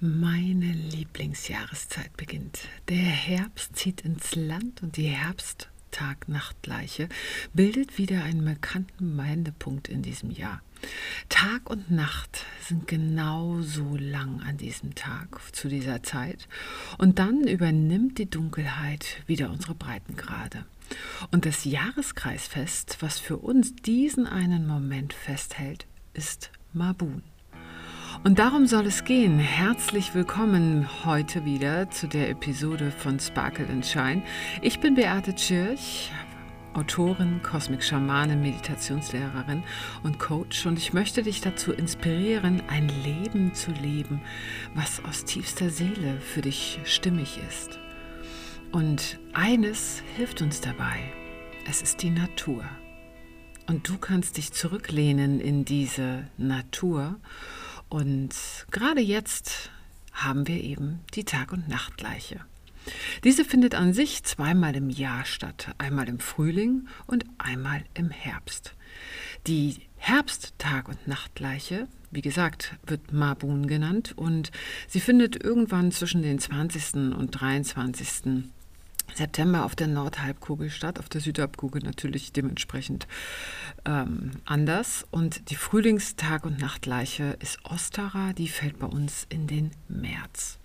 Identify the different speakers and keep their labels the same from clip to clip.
Speaker 1: Meine Lieblingsjahreszeit beginnt. Der Herbst zieht ins Land und die Herbst-Tag-Nacht-Gleiche bildet wieder einen markanten Wendepunkt in diesem Jahr. Tag und Nacht sind genauso lang an diesem Tag zu dieser Zeit und dann übernimmt die Dunkelheit wieder unsere Breitengrade. Und das Jahreskreisfest, was für uns diesen einen Moment festhält, ist Mabun. Und darum soll es gehen. Herzlich willkommen heute wieder zu der Episode von Sparkle and Shine. Ich bin Beate Tschirch, Autorin, Cosmic Schamanin, Meditationslehrerin und Coach und ich möchte dich dazu inspirieren, ein Leben zu leben, was aus tiefster Seele für dich stimmig ist. Und eines hilft uns dabei. Es ist die Natur. Und du kannst dich zurücklehnen in diese Natur und gerade jetzt haben wir eben die Tag- und Nachtgleiche. Diese findet an sich zweimal im Jahr statt, einmal im Frühling und einmal im Herbst. Die Herbst-Tag- und Nachtgleiche, wie gesagt, wird Mabun genannt und sie findet irgendwann zwischen den 20. und 23. September auf der Nordhalbkugel statt, auf der Südhalbkugel natürlich dementsprechend ähm, anders. Und die Frühlingstag- und Nachtleiche ist Ostara, die fällt bei uns in den März.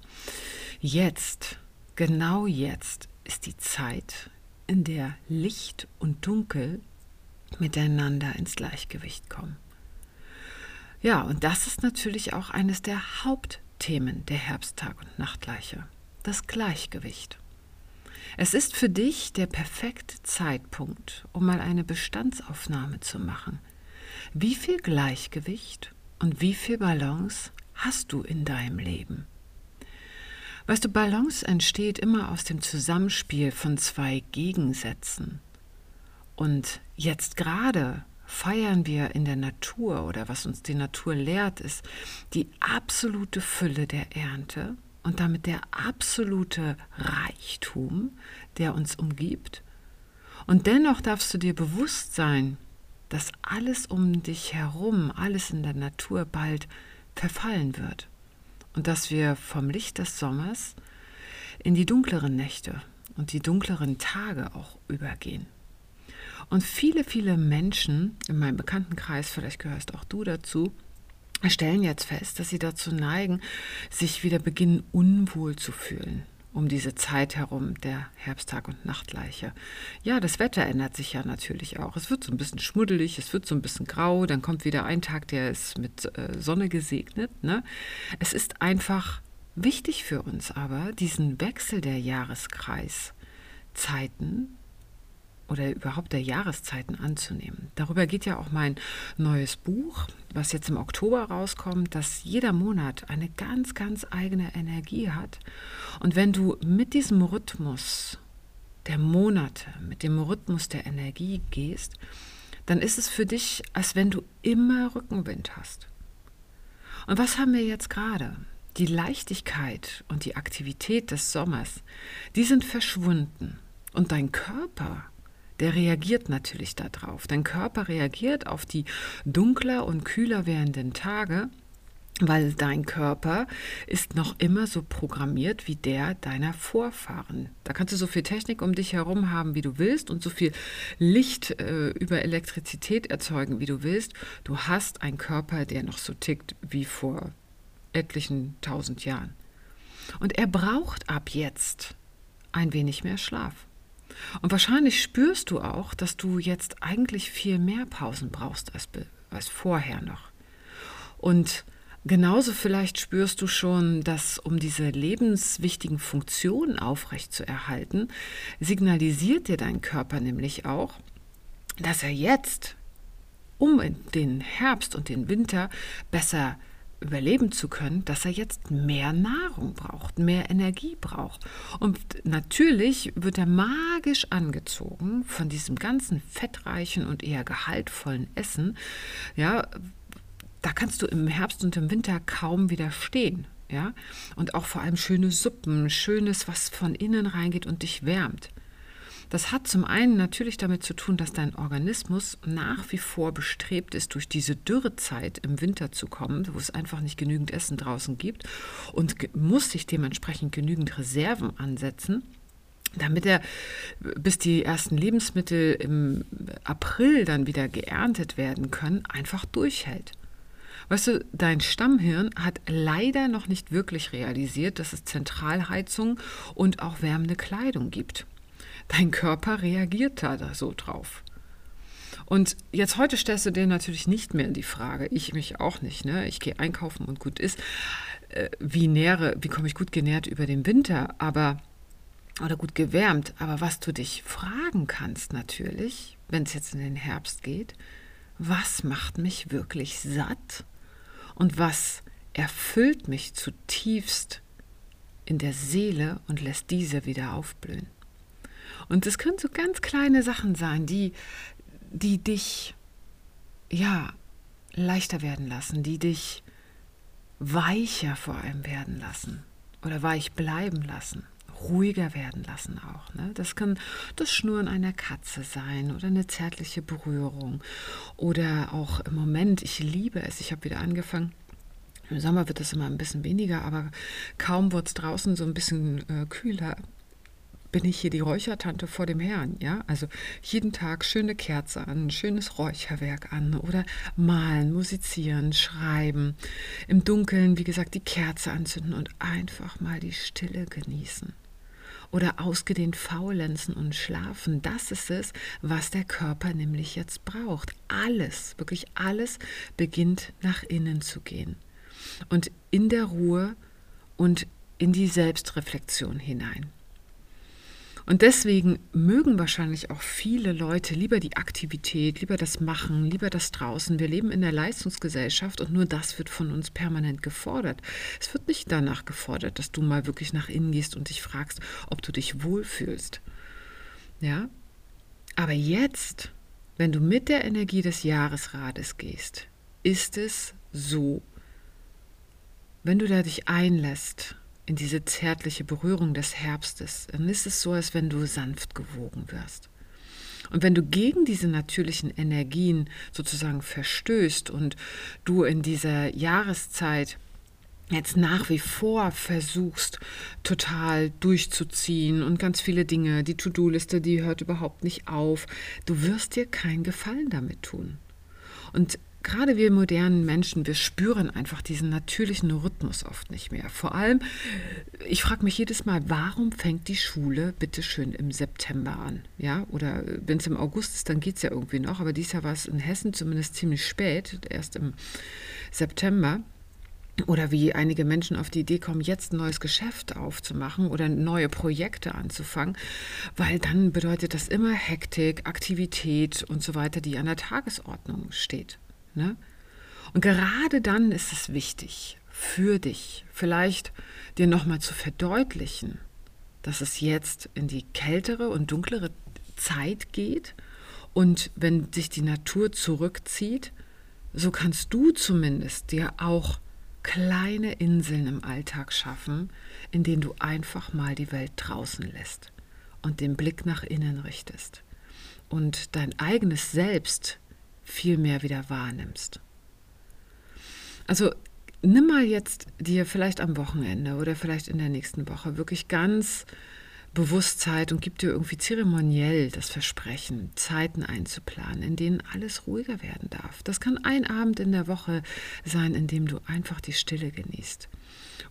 Speaker 1: Jetzt, genau jetzt, ist die Zeit, in der Licht und Dunkel miteinander ins Gleichgewicht kommen. Ja, und das ist natürlich auch eines der Hauptthemen der Herbsttag- und Nachtleiche, das Gleichgewicht. Es ist für dich der perfekte Zeitpunkt, um mal eine Bestandsaufnahme zu machen. Wie viel Gleichgewicht und wie viel Balance hast du in deinem Leben? Weißt du, Balance entsteht immer aus dem Zusammenspiel von zwei Gegensätzen. Und jetzt gerade feiern wir in der Natur oder was uns die Natur lehrt, ist die absolute Fülle der Ernte und damit der absolute Reichtum, der uns umgibt. Und dennoch darfst du dir bewusst sein, dass alles um dich herum, alles in der Natur bald verfallen wird und dass wir vom Licht des Sommers in die dunkleren Nächte und die dunkleren Tage auch übergehen. Und viele, viele Menschen in meinem Bekanntenkreis, vielleicht gehörst auch du dazu, stellen jetzt fest, dass sie dazu neigen, sich wieder beginnen unwohl zu fühlen um diese Zeit herum der Herbsttag- und Nachtleiche. Ja, das Wetter ändert sich ja natürlich auch. Es wird so ein bisschen schmuddelig, es wird so ein bisschen grau, dann kommt wieder ein Tag, der ist mit äh, Sonne gesegnet. Ne? Es ist einfach wichtig für uns aber, diesen Wechsel der Jahreskreiszeiten oder überhaupt der Jahreszeiten anzunehmen. Darüber geht ja auch mein neues Buch, was jetzt im Oktober rauskommt, dass jeder Monat eine ganz, ganz eigene Energie hat. Und wenn du mit diesem Rhythmus der Monate, mit dem Rhythmus der Energie gehst, dann ist es für dich, als wenn du immer Rückenwind hast. Und was haben wir jetzt gerade? Die Leichtigkeit und die Aktivität des Sommers, die sind verschwunden. Und dein Körper der reagiert natürlich darauf. Dein Körper reagiert auf die dunkler und kühler werdenden Tage, weil dein Körper ist noch immer so programmiert wie der deiner Vorfahren. Da kannst du so viel Technik um dich herum haben, wie du willst und so viel Licht äh, über Elektrizität erzeugen, wie du willst. Du hast einen Körper, der noch so tickt wie vor etlichen tausend Jahren. Und er braucht ab jetzt ein wenig mehr Schlaf. Und wahrscheinlich spürst du auch, dass du jetzt eigentlich viel mehr Pausen brauchst als, als vorher noch. Und genauso vielleicht spürst du schon, dass um diese lebenswichtigen Funktionen aufrechtzuerhalten, signalisiert dir dein Körper nämlich auch, dass er jetzt, um den Herbst und den Winter besser überleben zu können, dass er jetzt mehr Nahrung braucht, mehr Energie braucht. Und natürlich wird er magisch angezogen von diesem ganzen fettreichen und eher gehaltvollen Essen. Ja, da kannst du im Herbst und im Winter kaum widerstehen. Ja, und auch vor allem schöne Suppen, schönes, was von innen reingeht und dich wärmt. Das hat zum einen natürlich damit zu tun, dass dein Organismus nach wie vor bestrebt ist, durch diese Dürrezeit im Winter zu kommen, wo es einfach nicht genügend Essen draußen gibt und muss sich dementsprechend genügend Reserven ansetzen damit er, bis die ersten Lebensmittel im April dann wieder geerntet werden können, einfach durchhält. Weißt du, dein Stammhirn hat leider noch nicht wirklich realisiert, dass es Zentralheizung und auch wärmende Kleidung gibt. Dein Körper reagiert da so drauf. Und jetzt heute stellst du dir natürlich nicht mehr die Frage, ich mich auch nicht, ne? Ich gehe einkaufen und gut ist. Äh, wie nähre, wie komme ich gut genährt über den Winter? Aber oder gut gewärmt. Aber was du dich fragen kannst natürlich, wenn es jetzt in den Herbst geht, was macht mich wirklich satt und was erfüllt mich zutiefst in der Seele und lässt diese wieder aufblühen. Und es können so ganz kleine Sachen sein, die, die dich ja leichter werden lassen, die dich weicher vor allem werden lassen oder weich bleiben lassen ruhiger werden lassen auch. Ne? Das kann das Schnurren einer Katze sein oder eine zärtliche Berührung oder auch im Moment, ich liebe es, ich habe wieder angefangen, im Sommer wird es immer ein bisschen weniger, aber kaum wird es draußen so ein bisschen äh, kühler, bin ich hier die Räuchertante vor dem Herrn, ja? Also jeden Tag schöne Kerze an, schönes Räucherwerk an oder malen, musizieren, schreiben, im Dunkeln, wie gesagt, die Kerze anzünden und einfach mal die Stille genießen oder ausgedehnt faulenzen und schlafen. Das ist es, was der Körper nämlich jetzt braucht. Alles, wirklich alles beginnt nach innen zu gehen. Und in der Ruhe und in die Selbstreflexion hinein. Und deswegen mögen wahrscheinlich auch viele Leute lieber die Aktivität, lieber das Machen, lieber das Draußen. Wir leben in der Leistungsgesellschaft und nur das wird von uns permanent gefordert. Es wird nicht danach gefordert, dass du mal wirklich nach innen gehst und dich fragst, ob du dich wohlfühlst. Ja? Aber jetzt, wenn du mit der Energie des Jahresrades gehst, ist es so, wenn du da dich einlässt in diese zärtliche Berührung des Herbstes, dann ist es so, als wenn du sanft gewogen wirst. Und wenn du gegen diese natürlichen Energien sozusagen verstößt und du in dieser Jahreszeit jetzt nach wie vor versuchst, total durchzuziehen und ganz viele Dinge, die To-Do-Liste, die hört überhaupt nicht auf, du wirst dir keinen Gefallen damit tun. Und gerade wir modernen Menschen, wir spüren einfach diesen natürlichen Rhythmus oft nicht mehr. Vor allem, ich frage mich jedes Mal, warum fängt die Schule bitte schön im September an? Ja, oder wenn es im August ist, dann geht es ja irgendwie noch, aber dieses Jahr war es in Hessen zumindest ziemlich spät, erst im September. Oder wie einige Menschen auf die Idee kommen, jetzt ein neues Geschäft aufzumachen oder neue Projekte anzufangen, weil dann bedeutet das immer Hektik, Aktivität und so weiter, die an der Tagesordnung steht. Ne? Und gerade dann ist es wichtig für dich, vielleicht dir nochmal zu verdeutlichen, dass es jetzt in die kältere und dunklere Zeit geht und wenn sich die Natur zurückzieht, so kannst du zumindest dir auch kleine Inseln im Alltag schaffen, in denen du einfach mal die Welt draußen lässt und den Blick nach innen richtest und dein eigenes Selbst viel mehr wieder wahrnimmst. Also nimm mal jetzt dir vielleicht am Wochenende oder vielleicht in der nächsten Woche wirklich ganz bewusst Zeit und gib dir irgendwie zeremoniell das Versprechen, Zeiten einzuplanen, in denen alles ruhiger werden darf. Das kann ein Abend in der Woche sein, in dem du einfach die Stille genießt.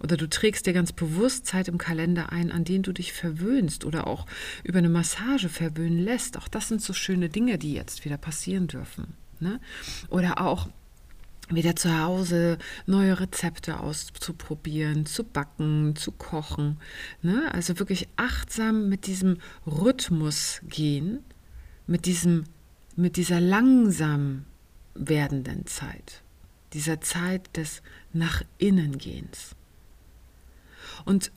Speaker 1: Oder du trägst dir ganz bewusst Zeit im Kalender ein, an denen du dich verwöhnst oder auch über eine Massage verwöhnen lässt. Auch das sind so schöne Dinge, die jetzt wieder passieren dürfen. Ne? Oder auch wieder zu Hause neue Rezepte auszuprobieren, zu backen, zu kochen. Ne? Also wirklich achtsam mit diesem Rhythmus gehen, mit, diesem, mit dieser langsam werdenden Zeit, dieser Zeit des Nach innen gehens. Und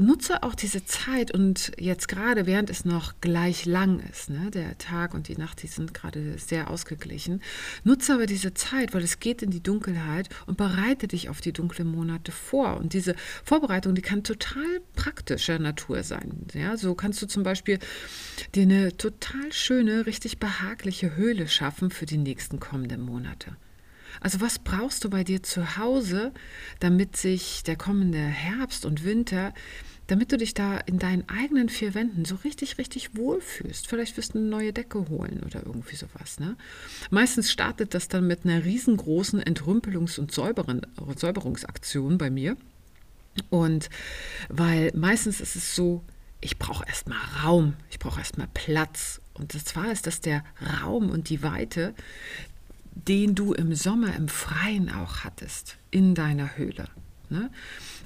Speaker 1: nutze auch diese Zeit und jetzt gerade, während es noch gleich lang ist, ne, der Tag und die Nacht, die sind gerade sehr ausgeglichen, nutze aber diese Zeit, weil es geht in die Dunkelheit und bereite dich auf die dunklen Monate vor. Und diese Vorbereitung, die kann total praktischer Natur sein. Ja, so kannst du zum Beispiel dir eine total schöne, richtig behagliche Höhle schaffen für die nächsten kommenden Monate. Also was brauchst du bei dir zu Hause, damit sich der kommende Herbst und Winter, damit du dich da in deinen eigenen vier Wänden so richtig, richtig wohlfühlst? Vielleicht wirst du eine neue Decke holen oder irgendwie sowas. Ne? Meistens startet das dann mit einer riesengroßen Entrümpelungs- und Säuberungsaktion bei mir. Und weil meistens ist es so, ich brauche erstmal Raum, ich brauche erstmal Platz. Und zwar ist das der Raum und die Weite, den du im Sommer im Freien auch hattest, in deiner Höhle. Ne?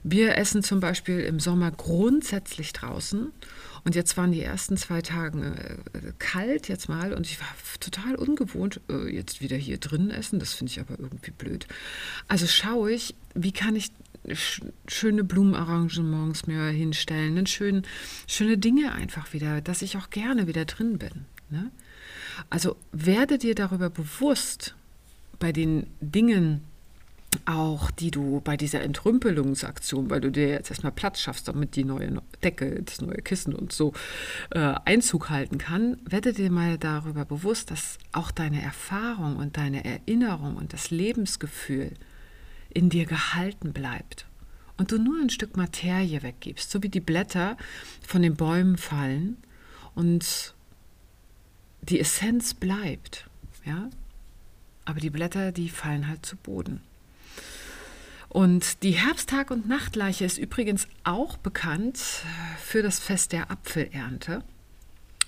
Speaker 1: Wir essen zum Beispiel im Sommer grundsätzlich draußen. Und jetzt waren die ersten zwei Tage äh, kalt jetzt mal und ich war total ungewohnt, äh, jetzt wieder hier drin essen. Das finde ich aber irgendwie blöd. Also schaue ich, wie kann ich sch schöne Blumenarrangements mir hinstellen, schön, schöne Dinge einfach wieder, dass ich auch gerne wieder drin bin. Ne? Also werde dir darüber bewusst, bei den Dingen auch, die du bei dieser Entrümpelungsaktion, weil du dir jetzt erstmal Platz schaffst, damit die neue Decke, das neue Kissen und so äh, Einzug halten kann, werde dir mal darüber bewusst, dass auch deine Erfahrung und deine Erinnerung und das Lebensgefühl in dir gehalten bleibt und du nur ein Stück Materie weggibst, so wie die Blätter von den Bäumen fallen und die Essenz bleibt, ja, aber die Blätter, die fallen halt zu Boden. Und die Herbsttag- und Nachtleiche ist übrigens auch bekannt für das Fest der Apfelernte.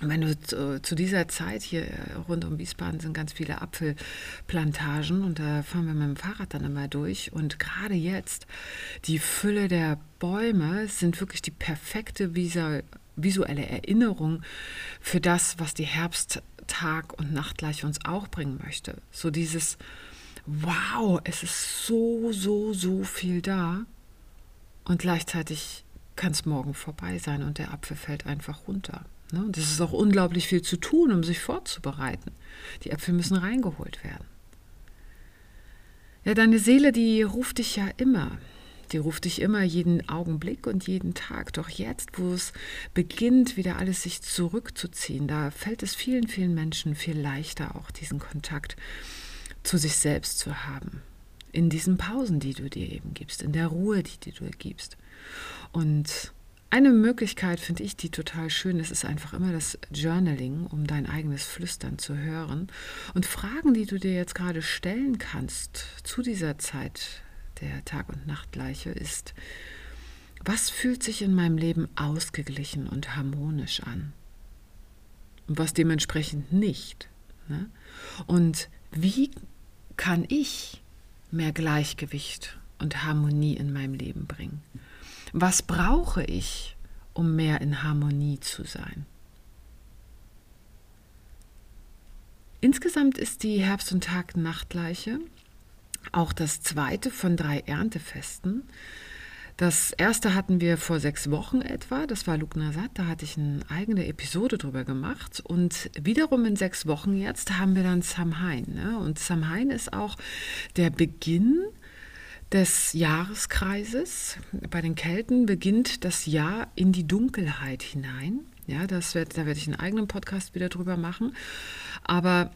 Speaker 1: Wenn du zu, zu, dieser Zeit hier rund um Wiesbaden sind ganz viele Apfelplantagen und da fahren wir mit dem Fahrrad dann immer durch. Und gerade jetzt, die Fülle der Bäume sind wirklich die perfekte visuelle Erinnerung für das, was die Herbst, Tag und Nacht gleich uns auch bringen möchte. So dieses, wow, es ist so, so, so viel da und gleichzeitig kann es morgen vorbei sein und der Apfel fällt einfach runter. Ne? Und es ist auch unglaublich viel zu tun, um sich vorzubereiten. Die Äpfel müssen reingeholt werden. Ja, deine Seele, die ruft dich ja immer. Die ruft dich immer jeden Augenblick und jeden Tag. Doch jetzt, wo es beginnt, wieder alles sich zurückzuziehen, da fällt es vielen, vielen Menschen viel leichter, auch diesen Kontakt zu sich selbst zu haben. In diesen Pausen, die du dir eben gibst, in der Ruhe, die du dir gibst. Und eine Möglichkeit finde ich, die total schön ist, ist einfach immer das Journaling, um dein eigenes Flüstern zu hören. Und Fragen, die du dir jetzt gerade stellen kannst zu dieser Zeit der Tag- und Nachtgleiche ist, was fühlt sich in meinem Leben ausgeglichen und harmonisch an? Und was dementsprechend nicht? Ne? Und wie kann ich mehr Gleichgewicht und Harmonie in meinem Leben bringen? Was brauche ich, um mehr in Harmonie zu sein? Insgesamt ist die Herbst- und Tag-Nachtgleiche auch das zweite von drei Erntefesten. Das erste hatten wir vor sechs Wochen etwa, das war Lugnasat, da hatte ich eine eigene Episode drüber gemacht. Und wiederum in sechs Wochen jetzt haben wir dann Samhain. Ne? Und Samhain ist auch der Beginn des Jahreskreises. Bei den Kelten beginnt das Jahr in die Dunkelheit hinein. Ja, das wird, da werde ich einen eigenen Podcast wieder drüber machen. Aber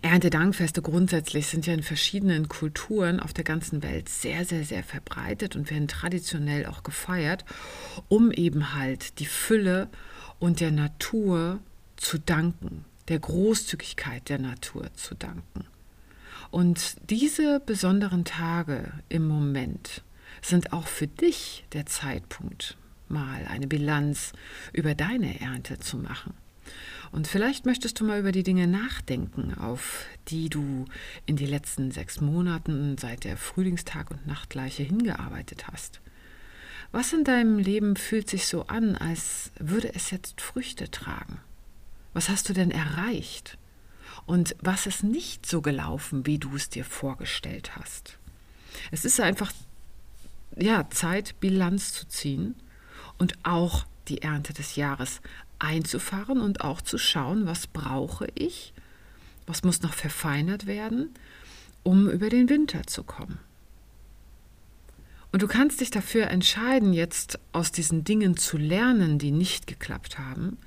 Speaker 1: Erntedankfeste grundsätzlich sind ja in verschiedenen Kulturen auf der ganzen Welt sehr, sehr, sehr verbreitet und werden traditionell auch gefeiert, um eben halt die Fülle und der Natur zu danken, der Großzügigkeit der Natur zu danken. Und diese besonderen Tage im Moment sind auch für dich der Zeitpunkt, mal eine Bilanz über deine Ernte zu machen. Und vielleicht möchtest du mal über die Dinge nachdenken, auf die du in den letzten sechs Monaten seit der Frühlingstag- und Nachtgleiche hingearbeitet hast. Was in deinem Leben fühlt sich so an, als würde es jetzt Früchte tragen? Was hast du denn erreicht? Und was ist nicht so gelaufen, wie du es dir vorgestellt hast? Es ist einfach ja, Zeit, Bilanz zu ziehen und auch die Ernte des Jahres einzufahren und auch zu schauen, was brauche ich, was muss noch verfeinert werden, um über den Winter zu kommen. Und du kannst dich dafür entscheiden, jetzt aus diesen Dingen zu lernen, die nicht geklappt haben.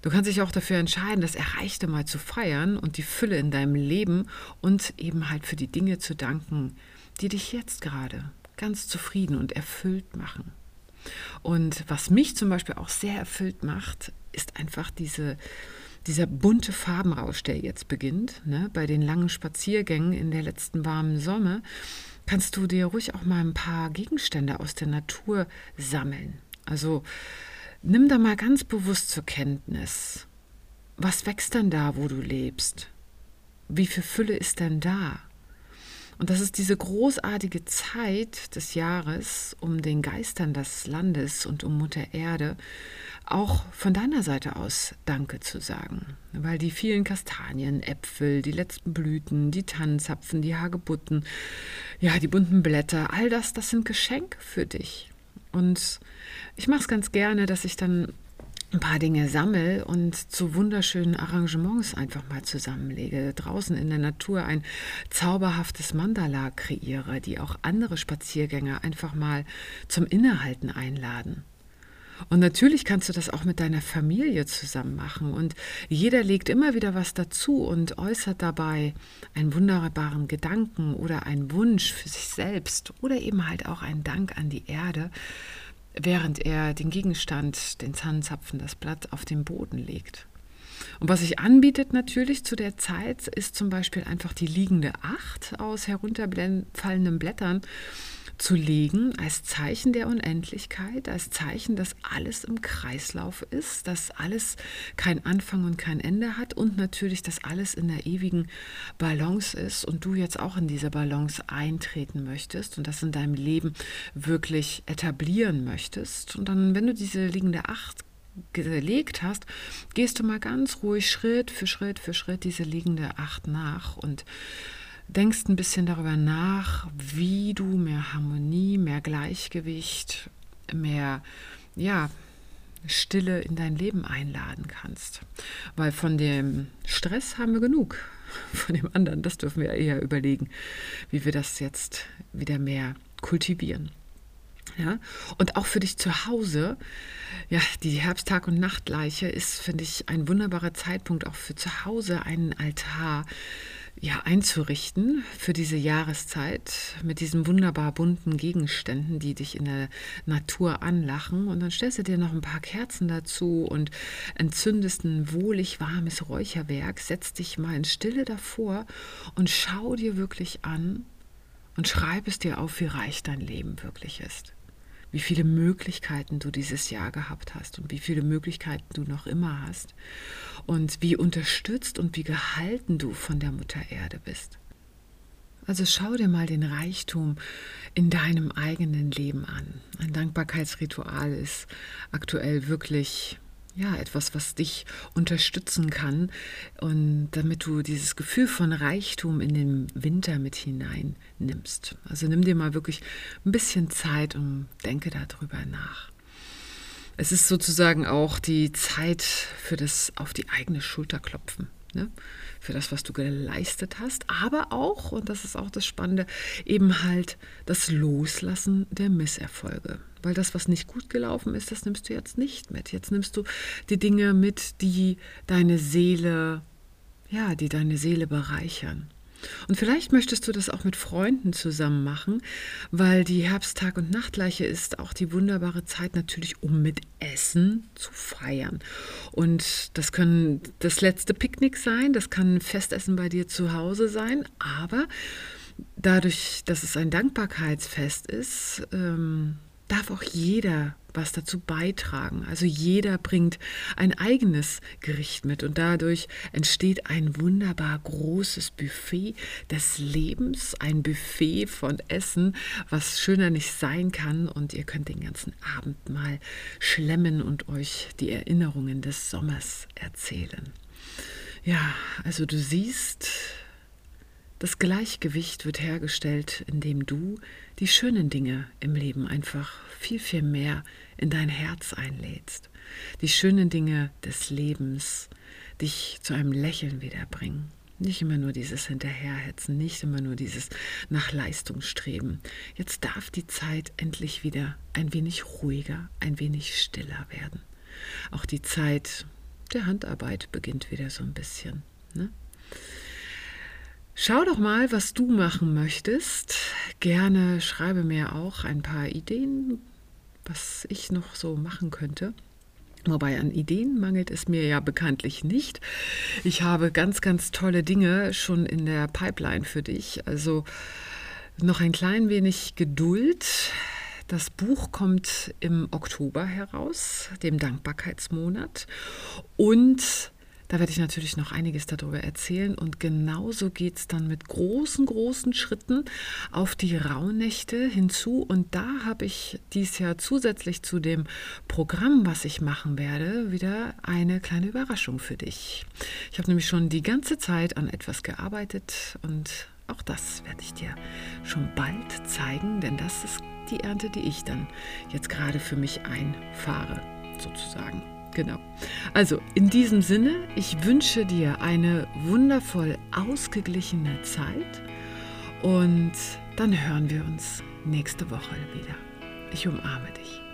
Speaker 1: Du kannst dich auch dafür entscheiden, das Erreichte mal zu feiern und die Fülle in deinem Leben und eben halt für die Dinge zu danken, die dich jetzt gerade ganz zufrieden und erfüllt machen. Und was mich zum Beispiel auch sehr erfüllt macht, ist einfach diese, dieser bunte Farbenrausch, der jetzt beginnt, ne, bei den langen Spaziergängen in der letzten warmen Sommer kannst du dir ruhig auch mal ein paar Gegenstände aus der Natur sammeln. Also nimm da mal ganz bewusst zur Kenntnis. Was wächst denn da, wo du lebst? Wie viel Fülle ist denn da? Und das ist diese großartige Zeit des Jahres, um den Geistern des Landes und um Mutter Erde auch von deiner Seite aus Danke zu sagen. Weil die vielen Kastanien, Äpfel, die letzten Blüten, die Tannenzapfen, die Hagebutten, ja, die bunten Blätter, all das, das sind Geschenke für dich. Und ich mache es ganz gerne, dass ich dann ein paar Dinge sammle und zu wunderschönen Arrangements einfach mal zusammenlege. Draußen in der Natur ein zauberhaftes Mandala kreiere, die auch andere Spaziergänger einfach mal zum Innehalten einladen. Und natürlich kannst du das auch mit deiner Familie zusammen machen. Und jeder legt immer wieder was dazu und äußert dabei einen wunderbaren Gedanken oder einen Wunsch für sich selbst oder eben halt auch einen Dank an die Erde während er den Gegenstand, den Zahnzapfen, das Blatt auf den Boden legt. Und was sich anbietet natürlich zu der Zeit, ist zum Beispiel einfach die liegende Acht aus herunterfallenden Blättern zu legen als Zeichen der Unendlichkeit, als Zeichen, dass alles im Kreislauf ist, dass alles kein Anfang und kein Ende hat und natürlich, dass alles in der ewigen Balance ist und du jetzt auch in diese Balance eintreten möchtest und das in deinem Leben wirklich etablieren möchtest. Und dann, wenn du diese liegende Acht gelegt hast, gehst du mal ganz ruhig Schritt für Schritt für Schritt diese liegende Acht nach und denkst ein bisschen darüber nach, wie du mehr Harmonie, mehr Gleichgewicht, mehr ja, Stille in dein Leben einladen kannst. Weil von dem Stress haben wir genug. Von dem anderen, das dürfen wir eher überlegen, wie wir das jetzt wieder mehr kultivieren. Ja? Und auch für dich zu Hause, ja, die Herbsttag- und Nachtleiche ist, finde ich, ein wunderbarer Zeitpunkt auch für zu Hause einen Altar ja, einzurichten für diese Jahreszeit mit diesen wunderbar bunten Gegenständen, die dich in der Natur anlachen. Und dann stellst du dir noch ein paar Kerzen dazu und entzündest ein wohlig warmes Räucherwerk, setzt dich mal in Stille davor und schau dir wirklich an und schreib es dir auf, wie reich dein Leben wirklich ist wie viele Möglichkeiten du dieses Jahr gehabt hast und wie viele Möglichkeiten du noch immer hast und wie unterstützt und wie gehalten du von der Mutter Erde bist. Also schau dir mal den Reichtum in deinem eigenen Leben an. Ein Dankbarkeitsritual ist aktuell wirklich ja, etwas, was dich unterstützen kann und damit du dieses Gefühl von Reichtum in den Winter mit hinein nimmst. Also nimm dir mal wirklich ein bisschen Zeit und denke darüber nach. Es ist sozusagen auch die Zeit für das auf die eigene Schulter klopfen. Ne? Für das, was du geleistet hast, aber auch, und das ist auch das Spannende, eben halt das Loslassen der Misserfolge. Weil das, was nicht gut gelaufen ist, das nimmst du jetzt nicht mit. Jetzt nimmst du die Dinge mit, die deine Seele, ja, die deine Seele bereichern. Und vielleicht möchtest du das auch mit Freunden zusammen machen, weil die Herbsttag- und Nachtleiche ist auch die wunderbare Zeit natürlich, um mit Essen zu feiern. Und das kann das letzte Picknick sein, das kann Festessen bei dir zu Hause sein, aber dadurch, dass es ein Dankbarkeitsfest ist, ähm, darf auch jeder was dazu beitragen. Also jeder bringt ein eigenes Gericht mit und dadurch entsteht ein wunderbar großes Buffet des Lebens, ein Buffet von Essen, was schöner nicht sein kann und ihr könnt den ganzen Abend mal schlemmen und euch die Erinnerungen des Sommers erzählen. Ja, also du siehst, Das Gleichgewicht wird hergestellt, indem du die schönen Dinge im Leben einfach viel, viel mehr in dein Herz einlädst. Die schönen Dinge des Lebens dich zu einem Lächeln wiederbringen. Nicht immer nur dieses Hinterherhetzen, nicht immer nur dieses nach Leistung streben. Jetzt darf die Zeit endlich wieder ein wenig ruhiger, ein wenig stiller werden. Auch die Zeit der Handarbeit beginnt wieder so ein bisschen. Ne? Schau doch mal, was du machen möchtest. Gerne schreibe mir auch ein paar Ideen, was ich noch so machen könnte. Wobei an Ideen mangelt es mir ja bekanntlich nicht. Ich habe ganz, ganz tolle Dinge schon in der Pipeline für dich. Also noch ein klein wenig Geduld. Das Buch kommt im Oktober heraus, dem Dankbarkeitsmonat. Und da werde ich natürlich noch einiges darüber erzählen. Und genauso geht es dann mit großen, großen Schritten auf die Rauhnächte hinzu. Und da habe ich dies Jahr zusätzlich zu dem Programm, was ich machen werde, wieder eine kleine Überraschung für dich. Ich habe nämlich schon die ganze Zeit an etwas gearbeitet und auch das werde ich dir schon bald zeigen, denn das ist die Ernte, die ich dann jetzt gerade für mich einfahre, sozusagen. Genau. Also in diesem Sinne, ich wünsche dir eine wundervoll ausgeglichene Zeit und dann hören wir uns nächste Woche wieder. Ich umarme dich.